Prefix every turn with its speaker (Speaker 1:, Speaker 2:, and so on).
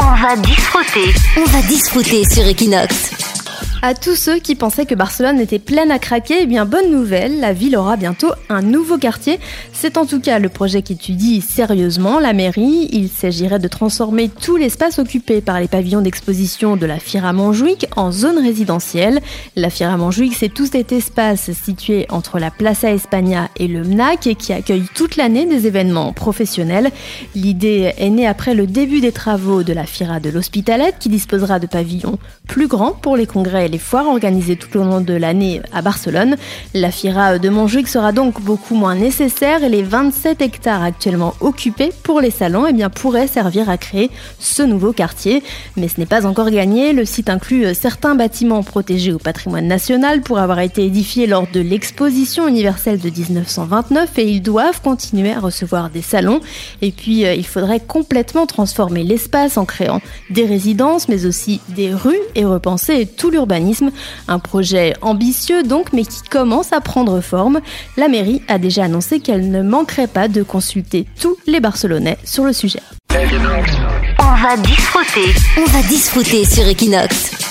Speaker 1: On va disfruter. On va disfruter sur Equinox.
Speaker 2: À tous ceux qui pensaient que Barcelone était pleine à craquer, eh bien bonne nouvelle, la ville aura bientôt un nouveau quartier. C'est en tout cas le projet qu'étudie sérieusement la mairie. Il s'agirait de transformer tout l'espace occupé par les pavillons d'exposition de la Fira Montjuic en zone résidentielle. La Fira Montjuic, c'est tout cet espace situé entre la Plaza España et le MNAC et qui accueille toute l'année des événements professionnels. L'idée est née après le début des travaux de la Fira de l'Hospitalet qui disposera de pavillons plus grands pour les congrès les foires organisées tout au long de l'année à Barcelone. La Fira de Montjuic sera donc beaucoup moins nécessaire et les 27 hectares actuellement occupés pour les salons eh bien, pourraient servir à créer ce nouveau quartier. Mais ce n'est pas encore gagné. Le site inclut certains bâtiments protégés au patrimoine national pour avoir été édifiés lors de l'exposition universelle de 1929 et ils doivent continuer à recevoir des salons. Et puis, euh, il faudrait complètement transformer l'espace en créant des résidences, mais aussi des rues et repenser tout l'urbanisme un projet ambitieux donc, mais qui commence à prendre forme. La mairie a déjà annoncé qu'elle ne manquerait pas de consulter tous les Barcelonais sur le sujet.
Speaker 1: On va. On va sur Equinox.